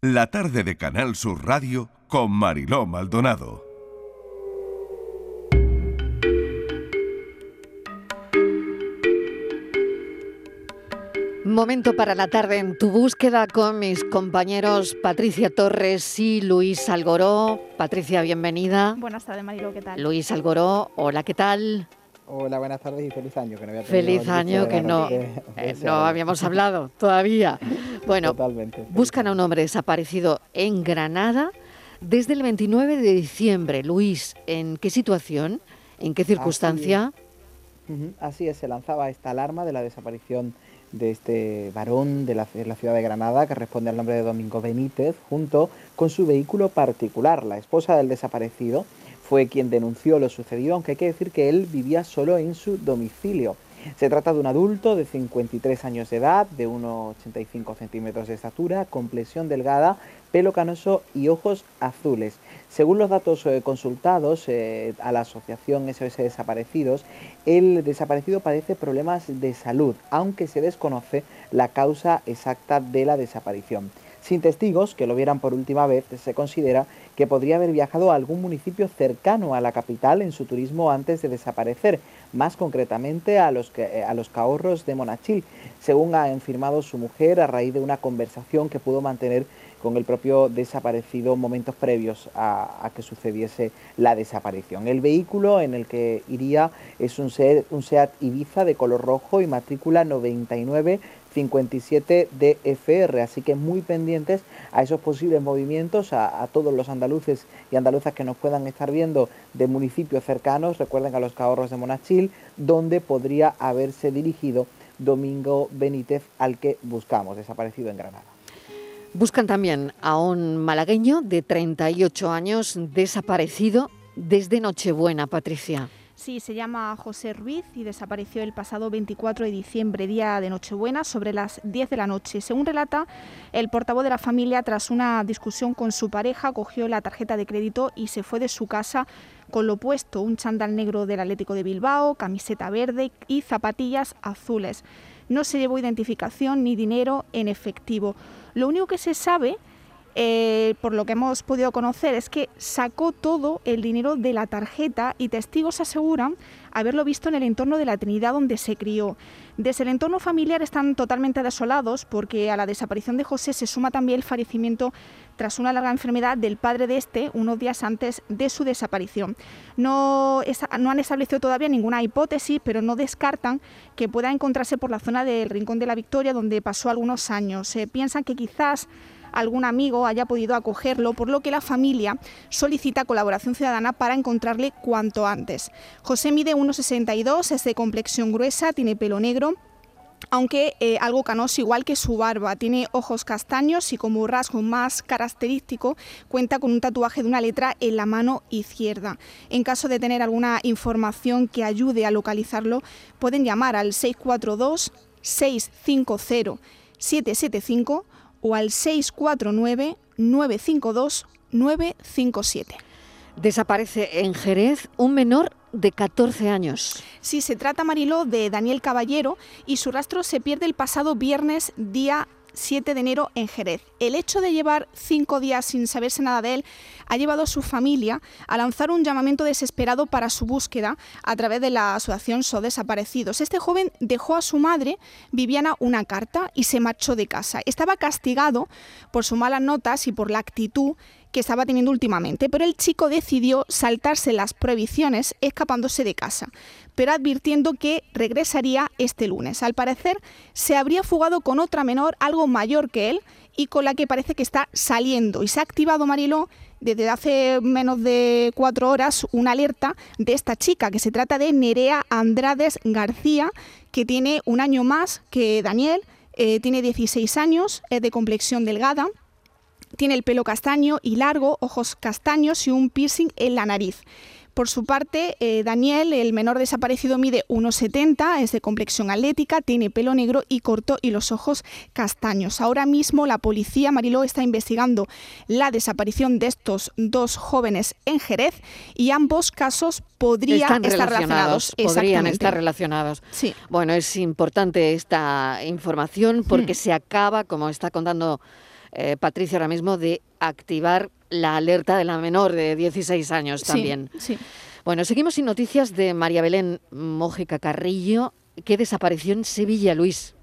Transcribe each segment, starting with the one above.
La tarde de Canal Sur Radio con Mariló Maldonado. Momento para la tarde en tu búsqueda con mis compañeros Patricia Torres y Luis Algoró. Patricia, bienvenida. Buenas tardes, Marilo, ¿qué tal? Luis Algoró, hola, ¿qué tal? Hola, buenas tardes y feliz año. Que no había feliz año que no, eh, no habíamos hablado todavía. Bueno, buscan a un hombre desaparecido en Granada desde el 29 de diciembre. Luis, ¿en qué situación? ¿En qué circunstancia? Así es, se lanzaba esta alarma de la desaparición de este varón de la, ciudad de Granada que responde al nombre de Domingo Benítez junto con su vehículo particular. La esposa del desaparecido fue quien denunció lo sucedido, aunque hay que decir que él vivía solo en su domicilio. Se trata de un adulto de 53 años de edad, de 1,85 centímetros de estatura, complexión delgada, pelo canoso y ojos azules. Según los datos eh, consultados eh, a la asociación SOS Desaparecidos, el desaparecido padece problemas de salud, aunque se desconoce la causa exacta de la desaparición. Sin testigos que lo vieran por última vez, se considera que podría haber viajado a algún municipio cercano a la capital en su turismo antes de desaparecer, más concretamente a los, eh, a los Cahorros de Monachil, según ha afirmado su mujer a raíz de una conversación que pudo mantener con el propio desaparecido momentos previos a, que sucediese la desaparición. El vehículo en el que iría es un SEAT, un SEAT Ibiza de color rojo y matrícula 99 57 DFR, así que muy pendientes a esos posibles movimientos, a, todos los andaluces y andaluzas que nos puedan estar viendo de municipios cercanos, recuerden a los Cahorros de Monachil, donde podría haberse dirigido Domingo Benítez al que buscamos, desaparecido en Granada. Buscan también a un malagueño de 38 años desaparecido desde Nochebuena, Patricia. Sí, se llama José Ruiz y desapareció el pasado 24 de diciembre, día de Nochebuena, sobre las 10 de la noche. Según relata el portavoz de la familia, tras una discusión con su pareja, cogió la tarjeta de crédito y se fue de su casa con lo puesto, un chandal negro del Atlético de Bilbao, camiseta verde y zapatillas azules. No se llevó identificación ni dinero en efectivo. Lo único que se sabe eh, por lo que hemos podido conocer, es que sacó todo el dinero de la tarjeta y testigos aseguran haberlo visto en el entorno de la Trinidad donde se crió. Desde el entorno familiar están totalmente desolados porque a la desaparición de José se suma también el fallecimiento tras una larga enfermedad del padre de este unos días antes de su desaparición. No, no han establecido todavía ninguna hipótesis, pero no descartan que pueda encontrarse por la zona del Rincón de la Victoria donde pasó algunos años. Se piensan que quizás algún amigo haya podido acogerlo, por lo que la familia solicita colaboración ciudadana para encontrarle cuanto antes. José mide 1,62, es de complexión gruesa, tiene pelo negro, aunque eh, algo canoso igual que su barba. Tiene ojos castaños y como rasgo más característico cuenta con un tatuaje de una letra en la mano izquierda. En caso de tener alguna información que ayude a localizarlo, pueden llamar al 642 650 775 o al 649-952-957. Desaparece en Jerez un menor de 14 años. Sí, se trata, Mariló, de Daniel Caballero y su rastro se pierde el pasado viernes, día 7 de enero en Jerez. El hecho de llevar cinco días sin saberse nada de él ha llevado a su familia a lanzar un llamamiento desesperado para su búsqueda a través de la asociación So Desaparecidos. Este joven dejó a su madre, Viviana, una carta y se marchó de casa. Estaba castigado por sus malas notas y por la actitud que estaba teniendo últimamente, pero el chico decidió saltarse las prohibiciones escapándose de casa, pero advirtiendo que regresaría este lunes. Al parecer, se habría fugado con otra menor, algo mayor que él, y con la que parece que está saliendo. Y se ha activado Mariló desde hace menos de cuatro horas una alerta de esta chica, que se trata de Nerea Andrades García, que tiene un año más que Daniel, eh, tiene 16 años, es de complexión delgada, tiene el pelo castaño y largo, ojos castaños y un piercing en la nariz. Por su parte, eh, Daniel, el menor desaparecido, mide 1,70, es de complexión atlética, tiene pelo negro y corto y los ojos castaños. Ahora mismo la policía Mariló está investigando la desaparición de estos dos jóvenes en Jerez y ambos casos podrían estar relacionados. Podrían estar relacionados. Sí. Bueno, es importante esta información porque mm. se acaba, como está contando eh, Patricia, ahora mismo de activar la alerta de la menor de 16 años también. Sí, Bueno, seguimos sin noticias de María Belén Mójica Carrillo, que desapareció en Sevilla, Luis.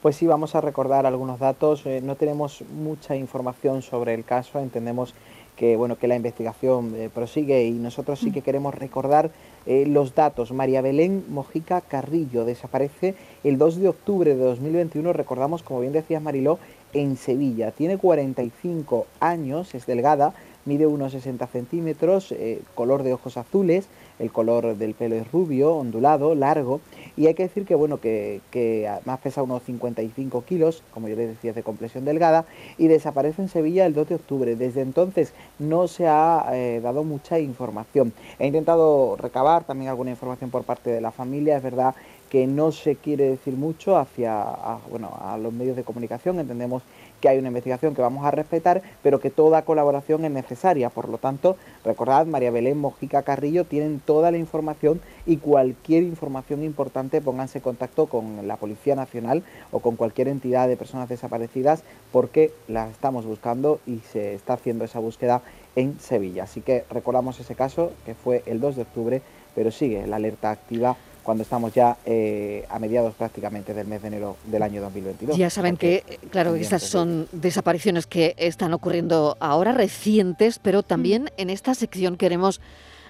Pues sí, vamos a recordar algunos datos. Eh, no tenemos mucha información sobre el caso, entendemos que bueno que la investigación eh, prosigue y nosotros sí que queremos recordar eh, los datos. María Belén Mojica Carrillo desaparece el 2 de octubre de 2021, recordamos, como bien decías Mariló, en Sevilla. Tiene 45 años, es delgada, mide unos 60 centímetros, eh, color de ojos azules, el color del pelo es rubio, ondulado, largo, y hay que decir que, bueno, que, que además pesa unos 55 kilos, como yo les decía, de complexión delgada, y desaparece en Sevilla el 2 de octubre. Desde entonces no se ha eh, dado mucha información. He intentado recabar también alguna información por parte de la familia, es verdad que no se quiere decir mucho hacia bueno, a los medios de comunicación, entendemos que hay una investigación que vamos a respetar, pero que toda colaboración es necesaria. Por lo tanto, recordad, María Belén Mojica Carrillo tienen toda la información y cualquier información importante pónganse en contacto con la Policía Nacional o con cualquier entidad de personas desaparecidas porque las estamos buscando y se está haciendo esa búsqueda en Sevilla. Así que recordamos ese caso que fue el 2 de octubre, pero sigue la alerta activa cuando estamos ya eh, a mediados prácticamente del mes de enero del año 2022. Ya saben que, claro, estas son desapariciones que están ocurriendo ahora, recientes, pero también mm. en esta sección queremos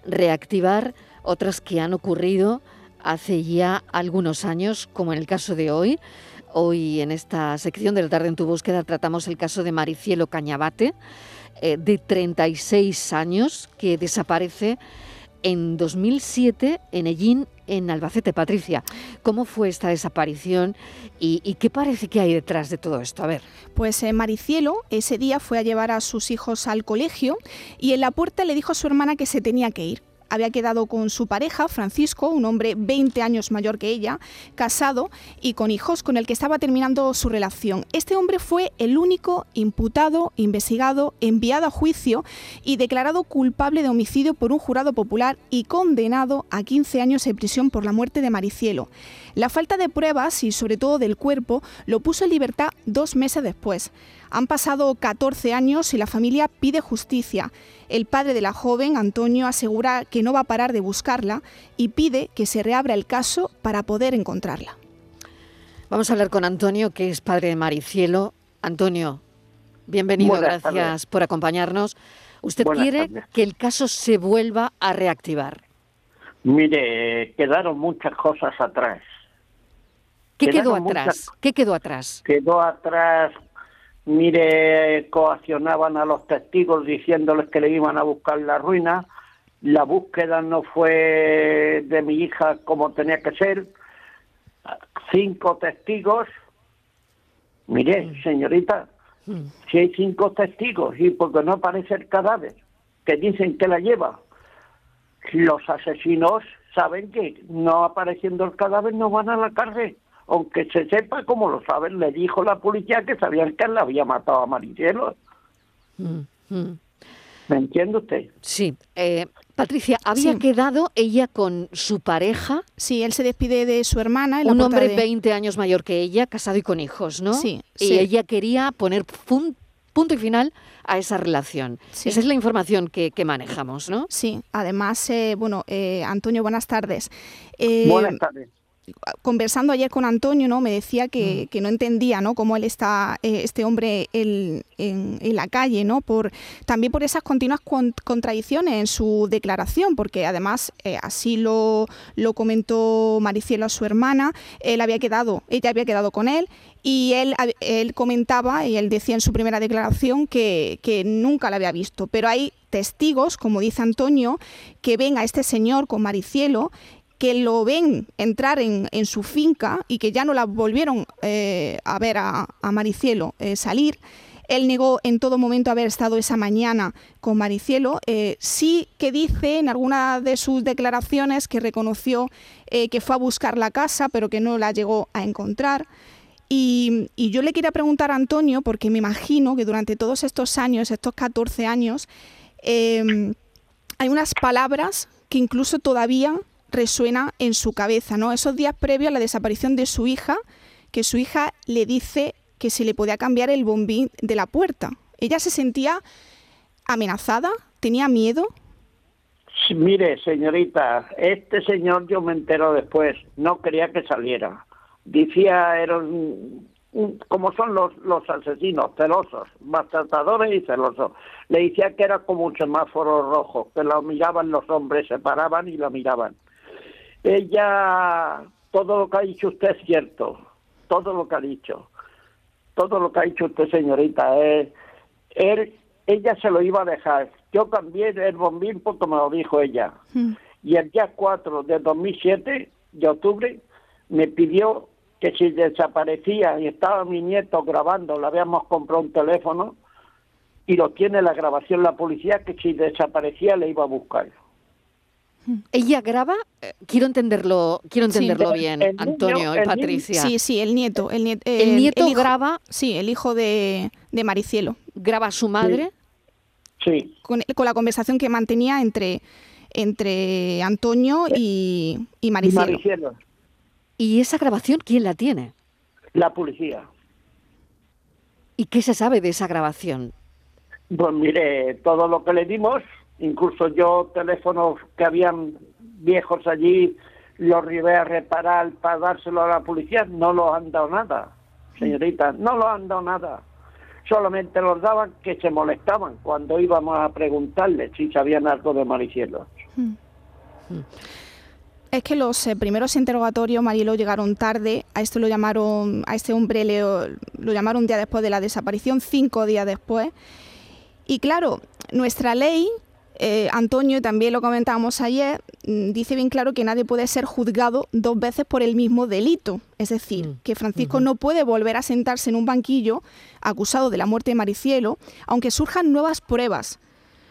reactivar otras que han ocurrido hace ya algunos años, como en el caso de hoy. Hoy en esta sección del Tarde en tu búsqueda tratamos el caso de Maricielo Cañabate, eh, de 36 años, que desaparece en 2007 en Ellín, en Albacete. Patricia, ¿cómo fue esta desaparición y, qué parece que hay detrás de todo esto? A ver. Pues eh, Maricielo ese día fue a llevar a sus hijos al colegio y en la puerta le dijo a su hermana que se tenía que ir había quedado con su pareja, Francisco, un hombre 20 años mayor que ella, casado y con hijos, con el que estaba terminando su relación. Este hombre fue el único imputado, investigado, enviado a juicio y declarado culpable de homicidio por un jurado popular y condenado a 15 años de prisión por la muerte de Maricielo. La falta de pruebas y sobre todo del cuerpo lo puso en libertad dos meses después. Han pasado 14 años y la familia pide justicia. El padre de la joven, Antonio, asegura que no va a parar de buscarla y pide que se reabra el caso para poder encontrarla. Vamos a hablar con Antonio, que es padre de Maricielo. Antonio, bienvenido, gracias por acompañarnos. ¿Usted quiere que el caso se vuelva a reactivar? Mire, quedaron muchas cosas atrás. ¿Qué quedó atrás? ¿Qué quedó atrás? Quedó atrás mire, coaccionaban a los testigos diciéndoles que le iban a buscar la ruina. La búsqueda no fue de mi hija como tenía que ser. Cinco testigos. Mire, mm. señorita, mm. si hay cinco testigos y porque no aparece el cadáver, que dicen que la lleva, los asesinos saben que no apareciendo el cadáver no van a la cárcel aunque se sepa, como lo saben, le dijo la policía que sabían que él la había matado a Maricielo. Mm. ¿Me entiende usted? Sí. Eh, Patricia, ¿había quedado ella con su pareja? Sí, él se despide de su hermana. Un hombre 20 años mayor que ella, casado y con hijos, ¿no? Sí. Y ella quería poner punto y final a esa relación. Esa es la información que, manejamos, ¿no? Sí, además, eh, bueno, eh, Antonio, buenas tardes. buenas tardes conversando ayer con Antonio, ¿no? Me decía que, mm. no entendía, ¿no? Cómo él está, eh, este hombre en, la calle, ¿no? Por, también por esas continuas contradicciones en su declaración, porque además eh, así lo, lo comentó Maricielo a su hermana, él había quedado, ella había quedado con él y él, él comentaba y él decía en su primera declaración que, que nunca la había visto, pero hay testigos, como dice Antonio, que ven a este señor con Maricielo que lo ven entrar en, su finca y que ya no la volvieron eh, a ver a, Maricielo eh, salir. Él negó en todo momento haber estado esa mañana con Maricielo. Eh, sí que dice en alguna de sus declaraciones que reconoció que fue a buscar la casa, pero que no la llegó a encontrar. Y, y, yo le quería preguntar a Antonio, porque me imagino que durante todos estos años, estos 14 años, hay unas palabras que incluso todavía resuena en su cabeza, ¿no? Esos días previos a la desaparición de su hija, que su hija le dice que se le podía cambiar el bombín de la puerta. Ella se sentía amenazada, tenía miedo. Mire, señorita, este señor yo me entero después, no quería que saliera. Decía, era como son los, los asesinos, celosos, maltratadores y celosos. Le decía que era como un semáforo rojo, que lo miraban los hombres, se paraban y lo miraban. Ella, todo lo que ha dicho usted es cierto, todo lo que ha dicho, todo lo que ha dicho usted, señorita, es, él, ella se lo iba a dejar. Yo cambié el bombín porque me lo dijo ella. Hmm. Y el día 4 de 2007, de octubre, me pidió que si desaparecía y estaba mi nieto grabando, le habíamos comprado un teléfono y lo tiene la grabación la policía, que si desaparecía le iba a buscar. Ella graba, eh, quiero entenderlo, quiero entenderlo bien, Antonio y Patricia. Sí, sí, el nieto, el, nieto, el, nieto graba, sí, el hijo de, de Maricielo. Graba a su madre. Sí. Con, la conversación que mantenía entre entre Antonio y, y Maricielo. Y Maricielo. ¿Y esa grabación quién la tiene? La policía. ¿Y qué se sabe de esa grabación? Pues mire, todo lo que le dimos, incluso yo teléfonos que habían viejos allí, los llevé a reparar para dárselo a la policía, no los han dado nada, señorita, no los han dado nada. Solamente los daban que se molestaban cuando íbamos a preguntarles si sabían algo de Maricielo. Hmm. Es que los eh, primeros interrogatorios, Marielo, llegaron tarde. A esto lo llamaron, a este hombre lo, lo llamaron un día después de la desaparición, cinco días después. Y claro, nuestra ley, eh, Antonio, también lo comentábamos ayer, mm, dice bien claro que nadie puede ser juzgado dos veces por el mismo delito. Es decir, mm. que Francisco no puede volver a sentarse en un banquillo acusado de la muerte de Maricielo, aunque surjan nuevas pruebas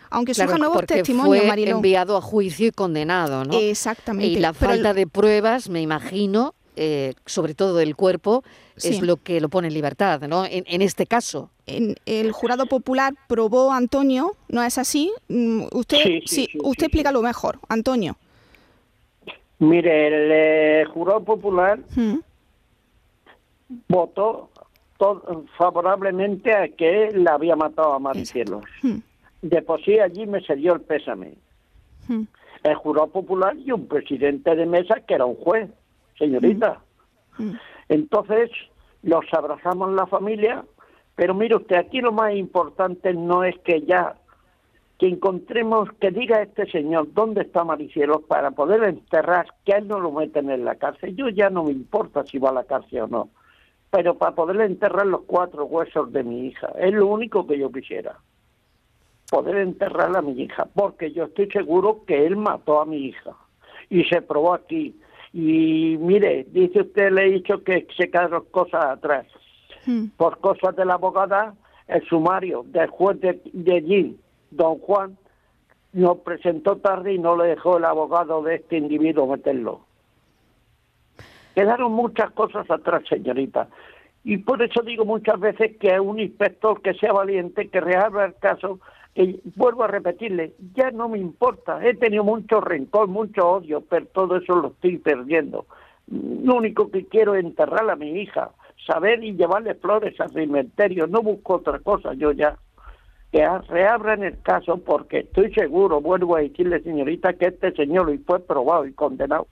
aunque surjan nuevos testimonios, fue enviado a juicio y condenado, ¿no? Exactamente. Y la falta de pruebas, me imagino, eh, sobre todo del cuerpo, es lo que lo pone en libertad, ¿no? En, este caso. En el jurado popular probó Antonio, ¿no es así? Mm, usted, sí, usted explica lo mejor, Antonio. Mire, el eh, jurado popular mm. votó favorablemente a que él la había matado a Maricielos. Mm de por sí allí me se dio el pésame. Hmm. El jurado popular y un presidente de mesa que era un juez, señorita. Hmm. Entonces, los abrazamos la familia, pero mire usted, aquí lo más importante no es que ya que encontremos, que diga este señor dónde está Maricielo para poder enterrar, que él no lo meten en la cárcel. Yo ya no me importa si va a la cárcel o no, pero para poder enterrar los cuatro huesos de mi hija, es lo único que yo quisiera poder enterrar a mi hija, porque yo estoy seguro que él mató a mi hija y se probó aquí. Y mire, dice usted, le he dicho que se quedaron cosas atrás. Hmm. Por cosas de la abogada, el sumario del juez de, de allí, don Juan, nos presentó tarde y no le dejó el abogado de este individuo meterlo. Quedaron muchas cosas atrás, señorita. Y por eso digo muchas veces que un inspector que sea valiente, que reabra el caso, vuelvo a repetirle, ya no me importa, he tenido mucho rencor, mucho odio, pero todo eso lo estoy perdiendo. Lo único que quiero es enterrar a mi hija, saber y llevarle flores al cementerio, no busco otra cosa, yo ya. Que reabran el caso porque estoy seguro, vuelvo a decirle señorita, que este señor y fue probado y condenado.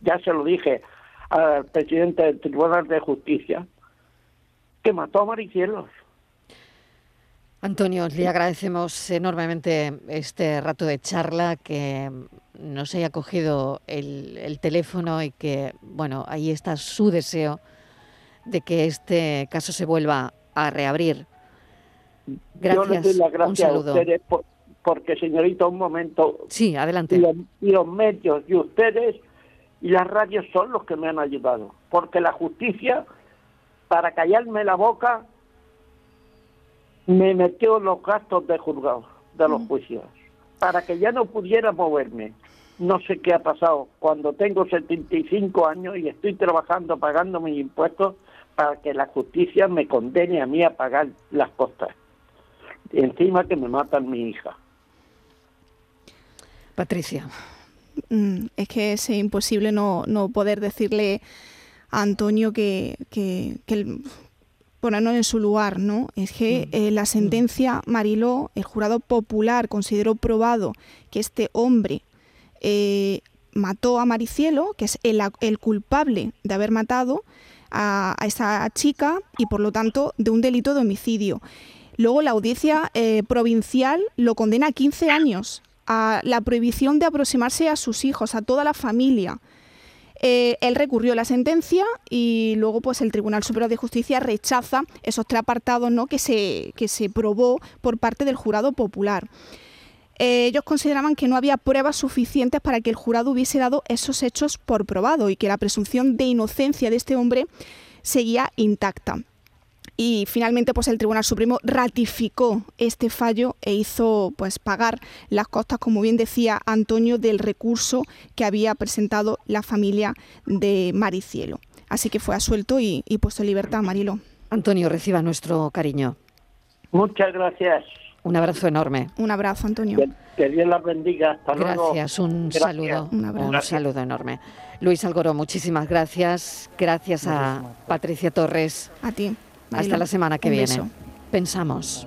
Ya se lo dije al presidente del Tribunal de Justicia, que mató a Maricielos Antonio, le agradecemos enormemente este rato de charla, que nos haya cogido el, teléfono y que, bueno, ahí está su deseo de que este caso se vuelva a reabrir. Gracias. Yo les doy las gracias a ustedes porque, señorita, un momento. Sí, adelante. Y los, medios y ustedes y las radios son los que me han ayudado. Porque la justicia, para callarme la boca, me metió los gastos de juzgado, de los mm. juicios, para que ya no pudiera moverme. No sé qué ha pasado. Cuando tengo 75 años y estoy trabajando, pagando mis impuestos, para que la justicia me condene a mí a pagar las costas. Y encima que me matan mi hija. Patricia. Mm, es que es imposible no, no poder decirle a Antonio que, que, que, ponernos en su lugar, ¿no? Es que mm. eh, la sentencia Mariló, el jurado popular consideró probado que este hombre eh, mató a Maricielo, que es el, culpable de haber matado a, esa chica y por lo tanto de un delito de homicidio. Luego la audiencia eh, provincial lo condena a 15 años a la prohibición de aproximarse a sus hijos, a toda la familia. Eh, él recurrió la sentencia y luego pues el Tribunal Superior de Justicia rechaza esos tres apartados ¿no? que, se, que se probó por parte del jurado popular. Eh, ellos consideraban que no había pruebas suficientes para que el jurado hubiese dado esos hechos por probado y que la presunción de inocencia de este hombre seguía intacta. Y finalmente pues el Tribunal Supremo ratificó este fallo e hizo pues pagar las costas, como bien decía Antonio, del recurso que había presentado la familia de Maricielo. Así que fue asuelto y, puesto en libertad, Marilo. Antonio, reciba nuestro cariño. Muchas gracias. Un abrazo enorme. Un abrazo, Antonio. Que, Dios la bendiga. Hasta gracias, un saludo. Un, saludo enorme. Luis Algoró, muchísimas gracias. Gracias a Patricia Torres. A ti. Hasta la semana que viene. Pensamos.